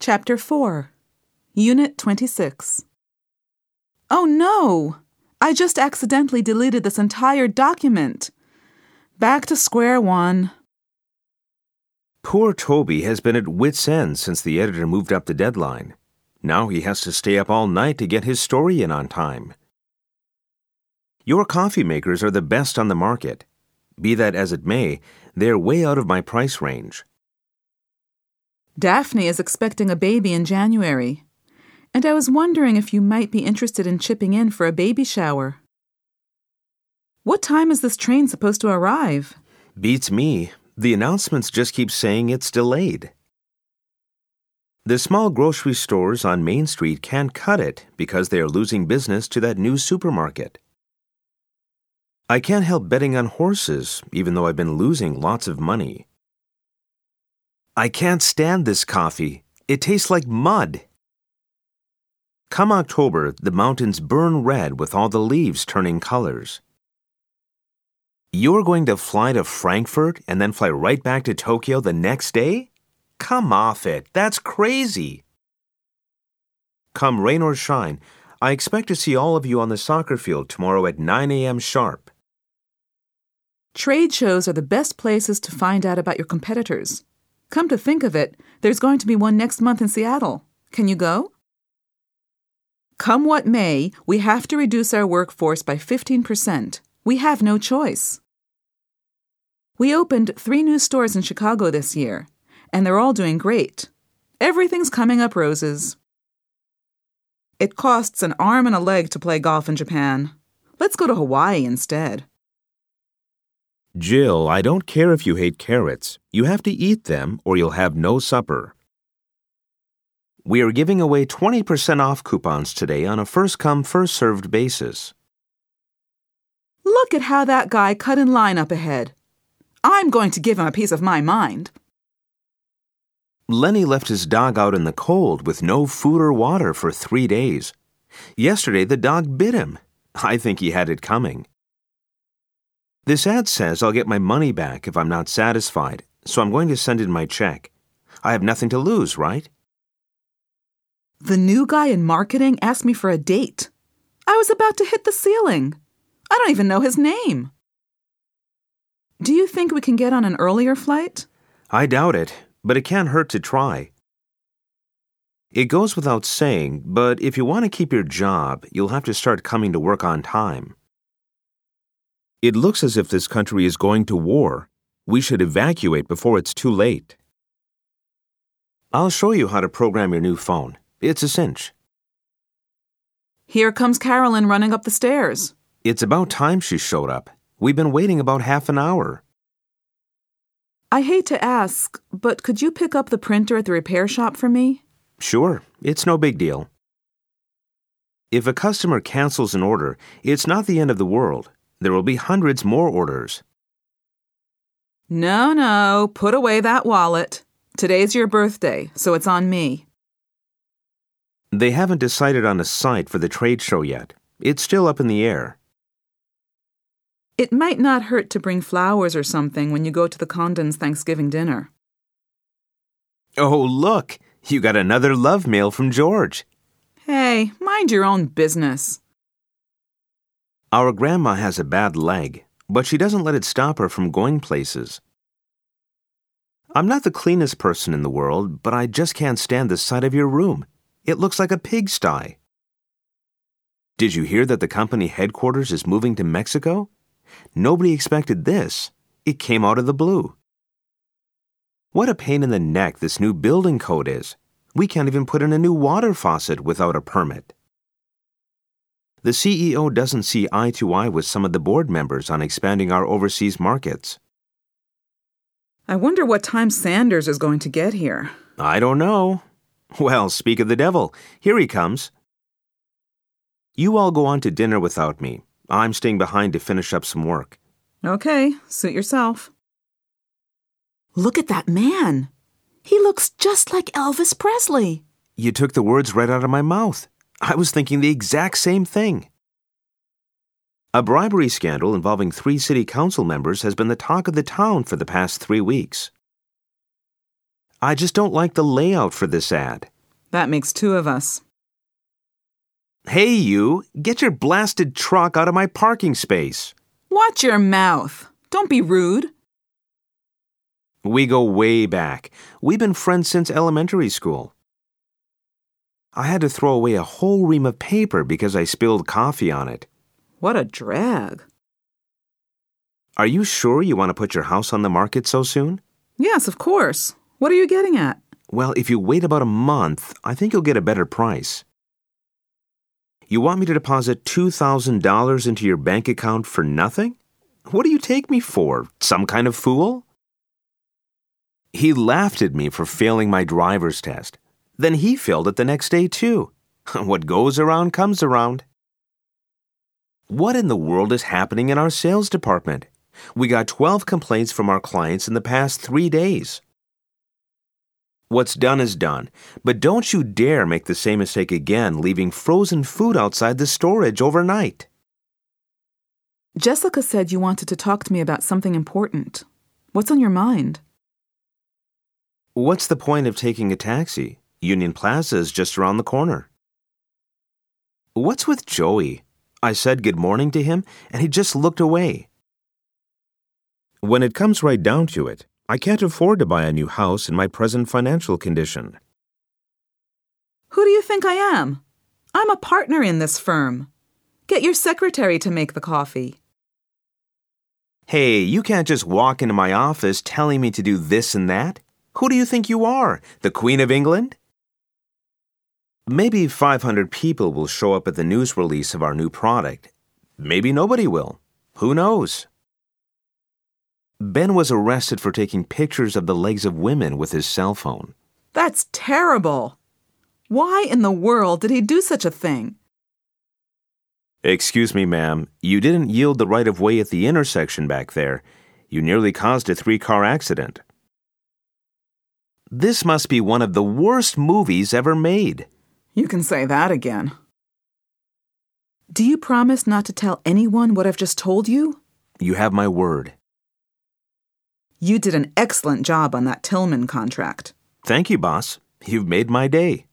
Chapter 4, Unit 26. Oh no! I just accidentally deleted this entire document. Back to square one. Poor Toby has been at wit's end since the editor moved up the deadline. Now he has to stay up all night to get his story in on time. Your coffee makers are the best on the market. Be that as it may, they're way out of my price range. Daphne is expecting a baby in January, and I was wondering if you might be interested in chipping in for a baby shower. What time is this train supposed to arrive? Beats me. The announcements just keep saying it's delayed. The small grocery stores on Main Street can't cut it because they are losing business to that new supermarket. I can't help betting on horses, even though I've been losing lots of money. I can't stand this coffee. It tastes like mud. Come October, the mountains burn red with all the leaves turning colors. You're going to fly to Frankfurt and then fly right back to Tokyo the next day? Come off it. That's crazy. Come rain or shine, I expect to see all of you on the soccer field tomorrow at 9 a.m. sharp. Trade shows are the best places to find out about your competitors. Come to think of it, there's going to be one next month in Seattle. Can you go? Come what may, we have to reduce our workforce by 15%. We have no choice. We opened three new stores in Chicago this year, and they're all doing great. Everything's coming up roses. It costs an arm and a leg to play golf in Japan. Let's go to Hawaii instead. Jill, I don't care if you hate carrots. You have to eat them or you'll have no supper. We are giving away 20% off coupons today on a first come, first served basis. Look at how that guy cut in line up ahead. I'm going to give him a piece of my mind. Lenny left his dog out in the cold with no food or water for three days. Yesterday, the dog bit him. I think he had it coming. This ad says I'll get my money back if I'm not satisfied, so I'm going to send in my check. I have nothing to lose, right? The new guy in marketing asked me for a date. I was about to hit the ceiling. I don't even know his name. Do you think we can get on an earlier flight? I doubt it, but it can't hurt to try. It goes without saying, but if you want to keep your job, you'll have to start coming to work on time. It looks as if this country is going to war. We should evacuate before it's too late. I'll show you how to program your new phone. It's a cinch. Here comes Carolyn running up the stairs. It's about time she showed up. We've been waiting about half an hour. I hate to ask, but could you pick up the printer at the repair shop for me? Sure, it's no big deal. If a customer cancels an order, it's not the end of the world. There will be hundreds more orders. No, no, put away that wallet. Today's your birthday, so it's on me. They haven't decided on a site for the trade show yet. It's still up in the air. It might not hurt to bring flowers or something when you go to the Condons Thanksgiving dinner. Oh, look! You got another love mail from George. Hey, mind your own business. Our grandma has a bad leg, but she doesn't let it stop her from going places. I'm not the cleanest person in the world, but I just can't stand the sight of your room. It looks like a pigsty. Did you hear that the company headquarters is moving to Mexico? Nobody expected this. It came out of the blue. What a pain in the neck this new building code is. We can't even put in a new water faucet without a permit. The CEO doesn't see eye to eye with some of the board members on expanding our overseas markets. I wonder what time Sanders is going to get here. I don't know. Well, speak of the devil. Here he comes. You all go on to dinner without me. I'm staying behind to finish up some work. Okay, suit yourself. Look at that man. He looks just like Elvis Presley. You took the words right out of my mouth. I was thinking the exact same thing. A bribery scandal involving three city council members has been the talk of the town for the past three weeks. I just don't like the layout for this ad. That makes two of us. Hey, you, get your blasted truck out of my parking space. Watch your mouth. Don't be rude. We go way back. We've been friends since elementary school. I had to throw away a whole ream of paper because I spilled coffee on it. What a drag. Are you sure you want to put your house on the market so soon? Yes, of course. What are you getting at? Well, if you wait about a month, I think you'll get a better price. You want me to deposit $2,000 into your bank account for nothing? What do you take me for? Some kind of fool? He laughed at me for failing my driver's test. Then he failed it the next day, too. what goes around comes around. What in the world is happening in our sales department? We got 12 complaints from our clients in the past three days. What's done is done, but don't you dare make the same mistake again, leaving frozen food outside the storage overnight. Jessica said you wanted to talk to me about something important. What's on your mind? What's the point of taking a taxi? Union Plaza is just around the corner. What's with Joey? I said good morning to him, and he just looked away. When it comes right down to it, I can't afford to buy a new house in my present financial condition. Who do you think I am? I'm a partner in this firm. Get your secretary to make the coffee. Hey, you can't just walk into my office telling me to do this and that. Who do you think you are? The Queen of England? Maybe 500 people will show up at the news release of our new product. Maybe nobody will. Who knows? Ben was arrested for taking pictures of the legs of women with his cell phone. That's terrible. Why in the world did he do such a thing? Excuse me, ma'am. You didn't yield the right of way at the intersection back there. You nearly caused a three car accident. This must be one of the worst movies ever made. You can say that again. Do you promise not to tell anyone what I've just told you? You have my word. You did an excellent job on that Tillman contract. Thank you, boss. You've made my day.